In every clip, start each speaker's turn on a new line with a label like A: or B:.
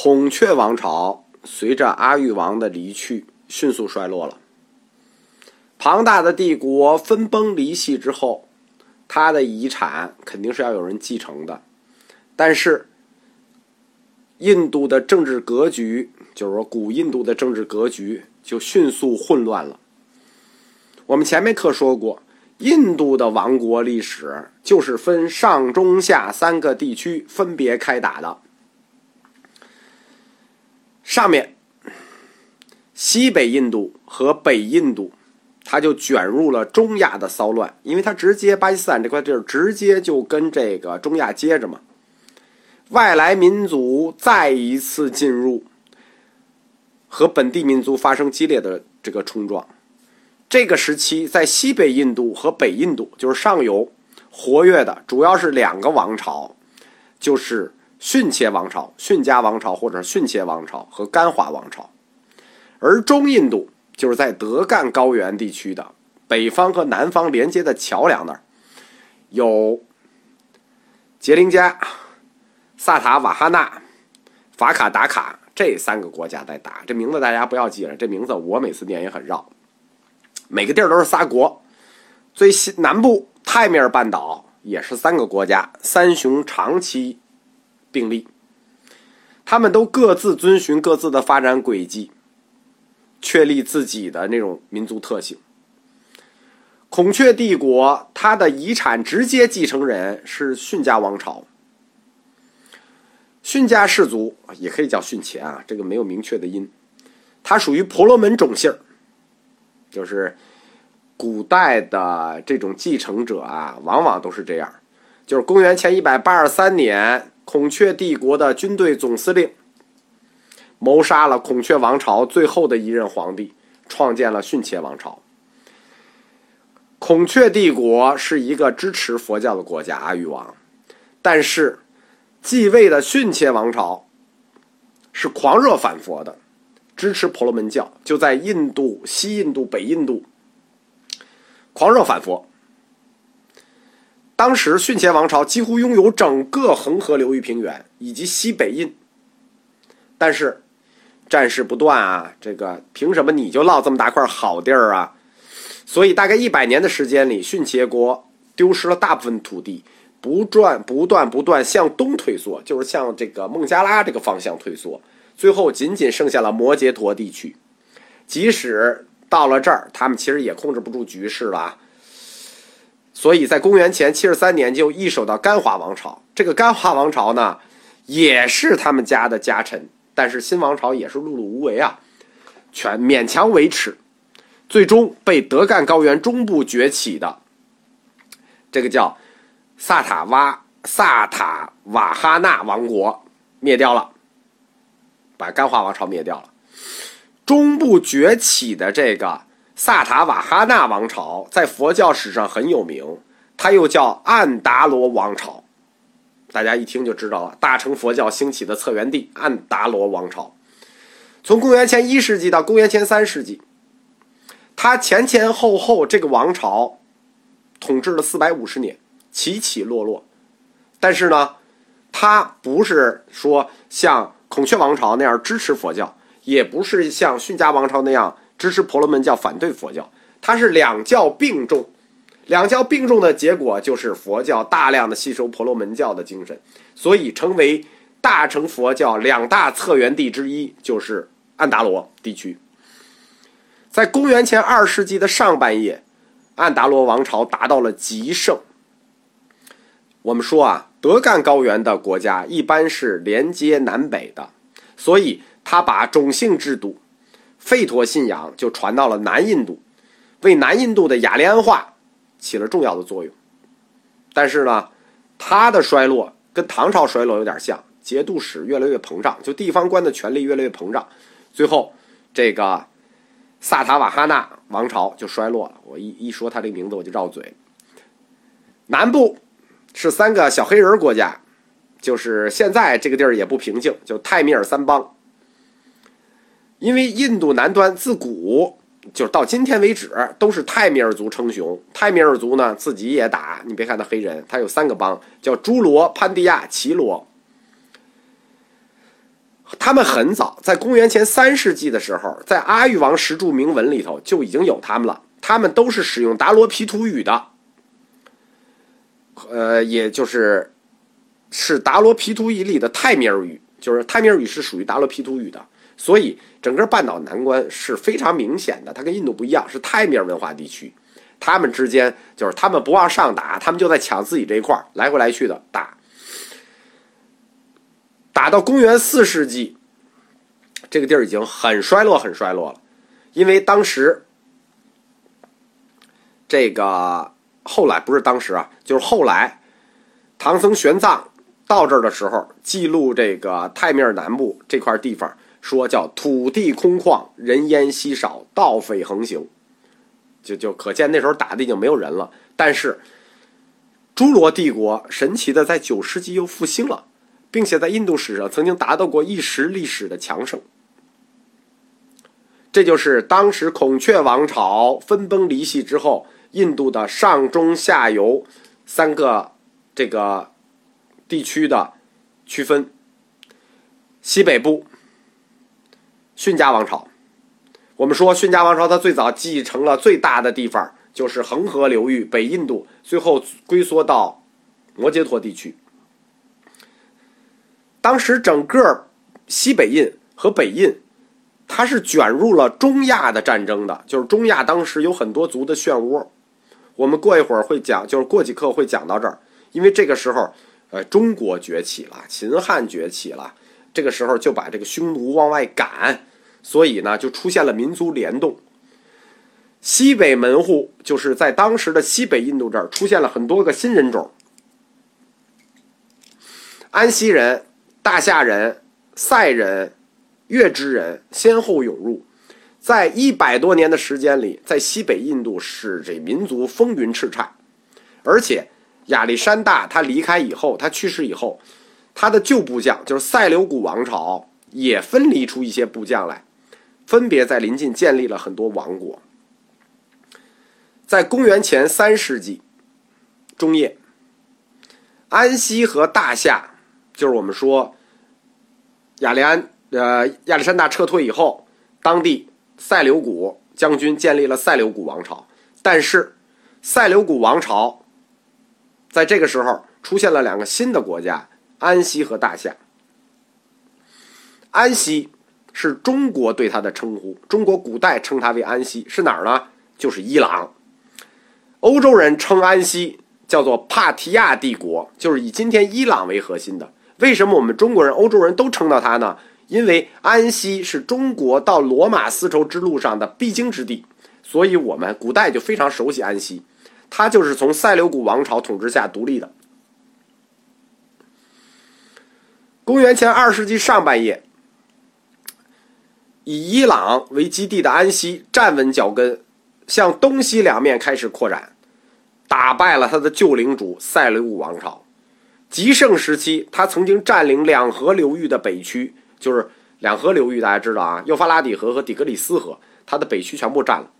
A: 孔雀王朝随着阿育王的离去，迅速衰落了。庞大的帝国分崩离析之后，他的遗产肯定是要有人继承的，但是印度的政治格局，就是说古印度的政治格局就迅速混乱了。我们前面课说过，印度的王国历史就是分上中下三个地区分别开打的。上面西北印度和北印度，它就卷入了中亚的骚乱，因为它直接巴基斯坦这块地儿直接就跟这个中亚接着嘛。外来民族再一次进入，和本地民族发生激烈的这个冲撞。这个时期，在西北印度和北印度，就是上游活跃的主要是两个王朝，就是逊切王朝、逊加王朝或者逊切王朝和甘华王朝。而中印度就是在德干高原地区的北方和南方连接的桥梁那儿，有杰林加。萨塔瓦哈纳、法卡达卡这三个国家在打，这名字大家不要记了。这名字我每次念也很绕。每个地儿都是仨国，最西南部泰米尔半岛也是三个国家，三雄长期病例，他们都各自遵循各自的发展轨迹，确立自己的那种民族特性。孔雀帝国，它的遗产直接继承人是逊加王朝。逊家氏族也可以叫逊钱啊，这个没有明确的音，它属于婆罗门种姓就是古代的这种继承者啊，往往都是这样。就是公元前一百八十三年，孔雀帝国的军队总司令谋杀了孔雀王朝最后的一任皇帝，创建了逊切王朝。孔雀帝国是一个支持佛教的国家，阿育王，但是。继位的逊切王朝是狂热反佛的，支持婆罗门教，就在印度、西印度、北印度狂热反佛。当时逊切王朝几乎拥有整个恒河流域平原以及西北印，但是战事不断啊，这个凭什么你就落这么大块好地儿啊？所以大概一百年的时间里，逊切国丢失了大部分土地。不断不断不断向东退缩，就是向这个孟加拉这个方向退缩，最后仅仅剩下了摩羯陀地区。即使到了这儿，他们其实也控制不住局势了。所以在公元前七十三年就易手到甘华王朝。这个甘华王朝呢，也是他们家的家臣，但是新王朝也是碌碌无为啊，全勉强维持，最终被德干高原中部崛起的这个叫。萨塔瓦萨塔瓦哈纳王国灭掉了，把甘华王朝灭掉了。中部崛起的这个萨塔瓦哈纳王朝在佛教史上很有名，它又叫安达罗王朝。大家一听就知道了，大乘佛教兴起的策源地安达罗王朝。从公元前一世纪到公元前三世纪，它前前后后这个王朝统治了四百五十年。起起落落，但是呢，他不是说像孔雀王朝那样支持佛教，也不是像逊加王朝那样支持婆罗门教、反对佛教，它是两教并重。两教并重的结果就是佛教大量的吸收婆罗门教的精神，所以成为大乘佛教两大策源地之一，就是安达罗地区。在公元前二世纪的上半叶，安达罗王朝达到了极盛。我们说啊，德干高原的国家一般是连接南北的，所以他把种姓制度、吠陀信仰就传到了南印度，为南印度的雅利安化起了重要的作用。但是呢，他的衰落跟唐朝衰落有点像，节度使越来越膨胀，就地方官的权力越来越膨胀，最后这个萨塔瓦哈纳王朝就衰落了。我一一说他这名字我就绕嘴，南部。是三个小黑人国家，就是现在这个地儿也不平静，就泰米尔三邦。因为印度南端自古就是到今天为止都是泰米尔族称雄，泰米尔族呢自己也打。你别看他黑人，他有三个邦，叫朱罗、潘迪亚、奇罗。他们很早，在公元前三世纪的时候，在阿育王石柱铭文里头就已经有他们了。他们都是使用达罗毗荼语的，呃，也就是是达罗毗荼语里的泰米尔语，就是泰米尔语是属于达罗毗荼语的。所以，整个半岛南关是非常明显的，它跟印度不一样，是泰米尔文化地区。他们之间就是他们不往上打，他们就在抢自己这一块儿来回来去的打。打到公元四世纪，这个地儿已经很衰落，很衰落了。因为当时，这个后来不是当时啊，就是后来，唐僧玄奘到这儿的时候，记录这个泰米尔南部这块地方，说叫土地空旷，人烟稀少，盗匪横行，就就可见那时候打的已经没有人了。但是，诸罗帝国神奇的在九世纪又复兴了。并且在印度史上曾经达到过一时历史的强盛，这就是当时孔雀王朝分崩离析之后，印度的上中下游三个这个地区的区分。西北部，逊加王朝，我们说逊加王朝它最早继承了最大的地方就是恒河流域北印度，最后龟缩到摩揭陀地区。当时整个西北印和北印，它是卷入了中亚的战争的，就是中亚当时有很多族的漩涡。我们过一会儿会讲，就是过几课会讲到这儿，因为这个时候，呃，中国崛起了，秦汉崛起了，这个时候就把这个匈奴往外赶，所以呢，就出现了民族联动。西北门户就是在当时的西北印度这儿出现了很多个新人种，安息人。大夏人、塞人、月支人先后涌入，在一百多年的时间里，在西北印度使这民族风云叱咤。而且亚历山大他离开以后，他去世以后，他的旧部将就是塞琉古王朝也分离出一些部将来，分别在临近建立了很多王国。在公元前三世纪中叶，安息和大夏，就是我们说。亚利安，呃，亚历山大撤退以后，当地塞琉古将军建立了塞琉古王朝。但是，塞琉古王朝在这个时候出现了两个新的国家——安息和大夏。安息是中国对它的称呼，中国古代称它为安息，是哪儿呢？就是伊朗。欧洲人称安息叫做帕提亚帝国，就是以今天伊朗为核心的。为什么我们中国人、欧洲人都称到它呢？因为安息是中国到罗马丝绸之路上的必经之地，所以我们古代就非常熟悉安息。它就是从塞琉古王朝统治下独立的。公元前二世纪上半叶，以伊朗为基地的安息站稳脚跟，向东西两面开始扩展，打败了他的旧领主塞琉古王朝。极盛时期，他曾经占领两河流域的北区，就是两河流域，大家知道啊，幼发拉底河和底格里斯河，它的北区全部占了。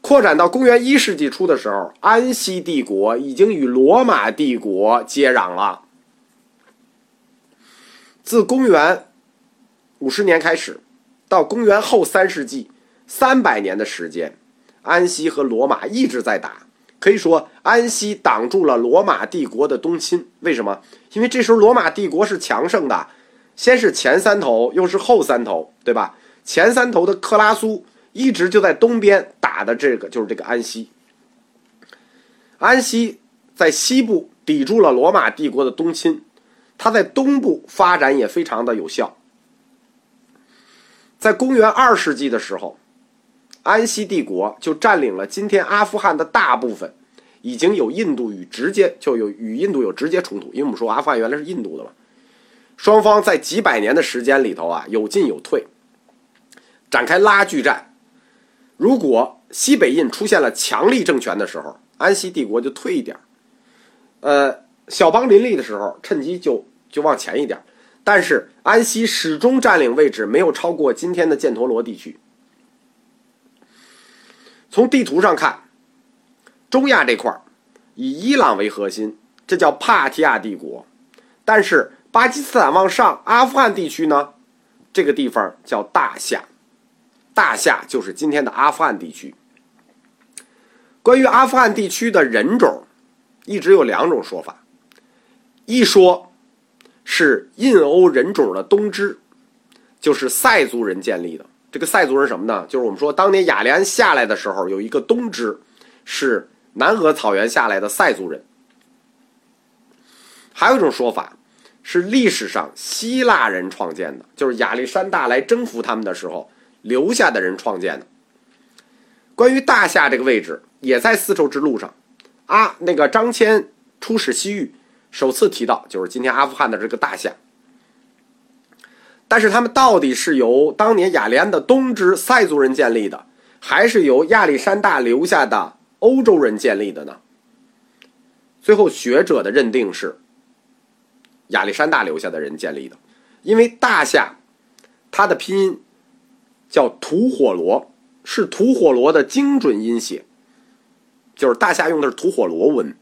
A: 扩展到公元一世纪初的时候，安息帝国已经与罗马帝国接壤了。自公元五十年开始，到公元后三世纪，三百年的时间，安息和罗马一直在打。可以说，安息挡住了罗马帝国的东侵。为什么？因为这时候罗马帝国是强盛的，先是前三头，又是后三头，对吧？前三头的克拉苏一直就在东边打的，这个就是这个安息。安息在西部抵住了罗马帝国的东侵，他在东部发展也非常的有效。在公元二世纪的时候。安息帝国就占领了今天阿富汗的大部分，已经有印度与直接就有与印度有直接冲突，因为我们说阿富汗原来是印度的嘛，双方在几百年的时间里头啊有进有退，展开拉锯战。如果西北印出现了强力政权的时候，安息帝国就退一点呃，小邦林立的时候趁机就就往前一点但是安息始终占领位置没有超过今天的犍陀罗地区。从地图上看，中亚这块儿以伊朗为核心，这叫帕提亚帝国。但是巴基斯坦往上，阿富汗地区呢，这个地方叫大夏，大夏就是今天的阿富汗地区。关于阿富汗地区的人种，一直有两种说法，一说是印欧人种的东支，就是塞族人建立的。这个塞族人什么呢？就是我们说当年雅利安下来的时候，有一个东支是南俄草原下来的塞族人。还有一种说法是历史上希腊人创建的，就是亚历山大来征服他们的时候留下的人创建的。关于大夏这个位置，也在丝绸之路上啊。那个张骞出使西域，首次提到就是今天阿富汗的这个大夏。但是他们到底是由当年雅利安的东支塞族人建立的，还是由亚历山大留下的欧洲人建立的呢？最后学者的认定是。亚历山大留下的人建立的，因为大夏，它的拼音叫吐火罗，是吐火罗的精准音写，就是大夏用的是吐火罗文。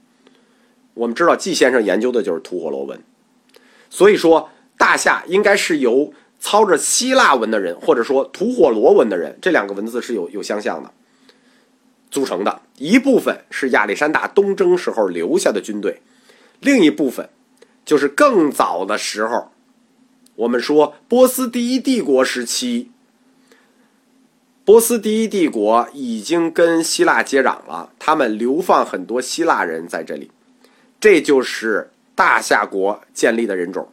A: 我们知道季先生研究的就是吐火罗文，所以说大夏应该是由操着希腊文的人，或者说吐火罗文的人，这两个文字是有有相像的组成的。一部分是亚历山大东征时候留下的军队，另一部分。就是更早的时候，我们说波斯第一帝国时期，波斯第一帝国已经跟希腊接壤了，他们流放很多希腊人在这里，这就是大夏国建立的人种。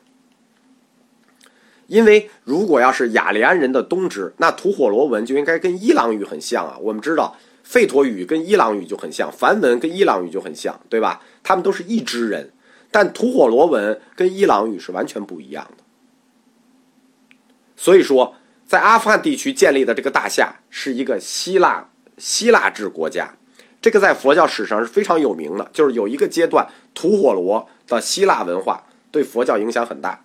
A: 因为如果要是雅利安人的东支，那吐火罗文就应该跟伊朗语很像啊。我们知道吠陀语跟伊朗语就很像，梵文跟伊朗语就很像，对吧？他们都是一支人。但吐火罗文跟伊朗语是完全不一样的，所以说，在阿富汗地区建立的这个大夏是一个希腊希腊制国家，这个在佛教史上是非常有名的。就是有一个阶段，吐火罗的希腊文化对佛教影响很大。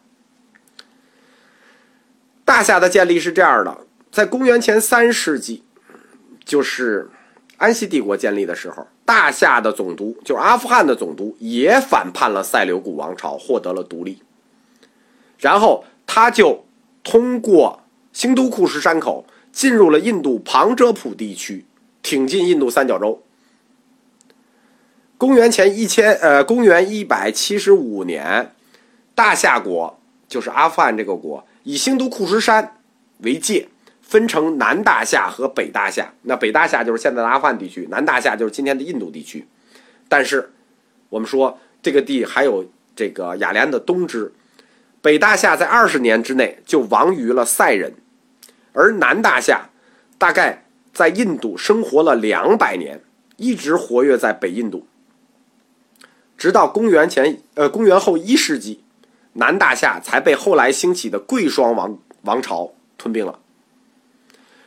A: 大夏的建立是这样的，在公元前三世纪，就是安息帝国建立的时候。大夏的总督就是阿富汗的总督，也反叛了塞琉古王朝，获得了独立。然后他就通过兴都库什山口进入了印度旁遮普地区，挺进印度三角洲。公元前一千呃，公元一百七十五年，大夏国就是阿富汗这个国，以兴都库什山为界。分成南大夏和北大夏，那北大夏就是现在的阿富汗地区，南大夏就是今天的印度地区。但是，我们说这个地还有这个雅利安的东支，北大夏在二十年之内就亡于了塞人，而南大夏大概在印度生活了两百年，一直活跃在北印度，直到公元前呃公元后一世纪，南大夏才被后来兴起的贵霜王王朝吞并了。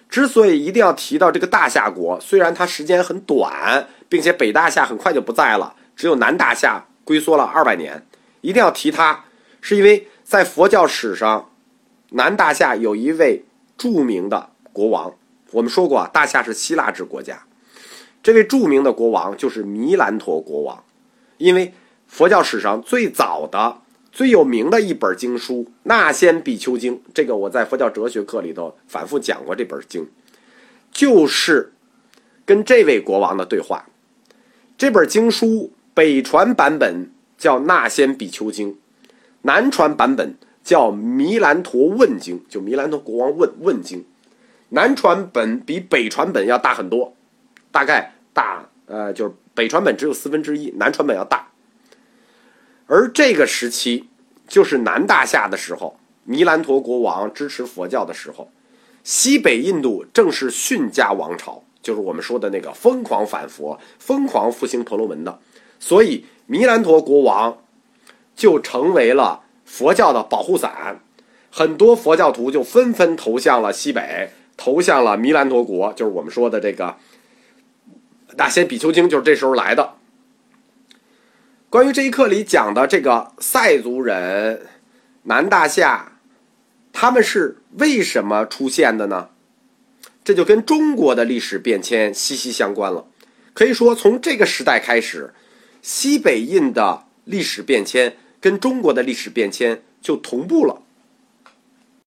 A: 之所以一定要提到这个大夏国，虽然它时间很短，并且北大夏很快就不在了，只有南大夏龟缩了二百年，一定要提它，是因为在佛教史上，南大夏有一位著名的国王。我们说过啊，大夏是希腊制国家，这位著名的国王就是弥兰陀国王，因为佛教史上最早的。最有名的一本经书《那仙比丘经》，这个我在佛教哲学课里头反复讲过。这本经就是跟这位国王的对话。这本经书北传版本叫《那仙比丘经》，南传版本叫《弥兰陀问经》，就弥兰陀国王问问经。南传本比北传本要大很多，大概大呃，就是北传本只有四分之一，南传本要大。而这个时期，就是南大夏的时候，弥兰陀国王支持佛教的时候，西北印度正是逊加王朝，就是我们说的那个疯狂反佛、疯狂复兴婆罗门的，所以弥兰陀国王就成为了佛教的保护伞，很多佛教徒就纷纷投向了西北，投向了弥兰陀国，就是我们说的这个《大仙比丘经》，就是这时候来的。关于这一课里讲的这个塞族人，南大夏，他们是为什么出现的呢？这就跟中国的历史变迁息息相关了。可以说，从这个时代开始，西北印的历史变迁跟中国的历史变迁就同步了。